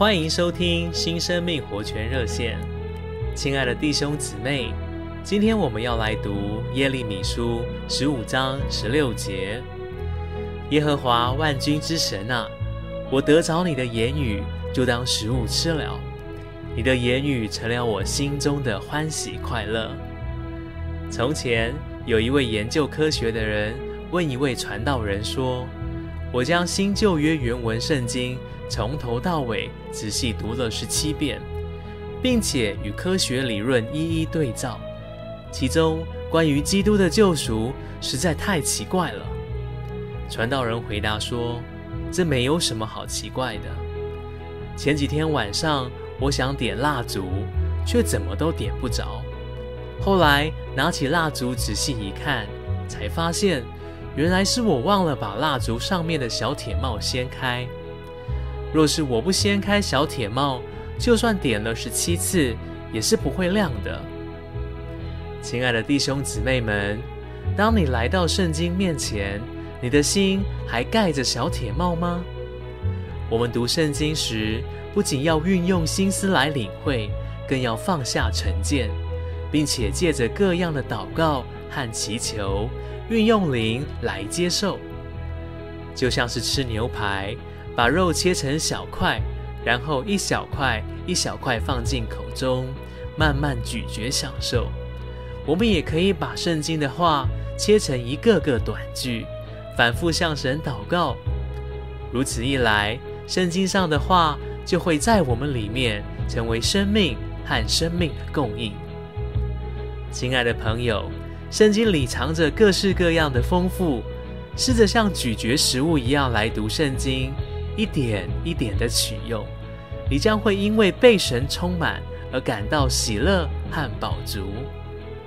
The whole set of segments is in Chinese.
欢迎收听新生命活泉热线，亲爱的弟兄姊妹，今天我们要来读耶利米书十五章十六节。耶和华万军之神啊，我得着你的言语，就当食物吃了。你的言语成了我心中的欢喜快乐。从前有一位研究科学的人问一位传道人说：“我将新旧约原文圣经。”从头到尾仔细读了十七遍，并且与科学理论一一对照。其中关于基督的救赎实在太奇怪了。传道人回答说：“这没有什么好奇怪的。前几天晚上，我想点蜡烛，却怎么都点不着。后来拿起蜡烛仔细一看，才发现原来是我忘了把蜡烛上面的小铁帽掀开。”若是我不掀开小铁帽，就算点了十七次，也是不会亮的。亲爱的弟兄姊妹们，当你来到圣经面前，你的心还盖着小铁帽吗？我们读圣经时，不仅要运用心思来领会，更要放下成见，并且借着各样的祷告和祈求，运用灵来接受，就像是吃牛排。把肉切成小块，然后一小块一小块放进口中，慢慢咀嚼享受。我们也可以把圣经的话切成一个个短句，反复向神祷告。如此一来，圣经上的话就会在我们里面成为生命和生命的供应。亲爱的朋友，圣经里藏着各式各样的丰富，试着像咀嚼食物一样来读圣经。一点一点的取用，你将会因为被神充满而感到喜乐和饱足。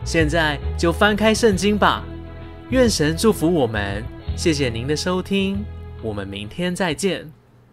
现在就翻开圣经吧，愿神祝福我们。谢谢您的收听，我们明天再见。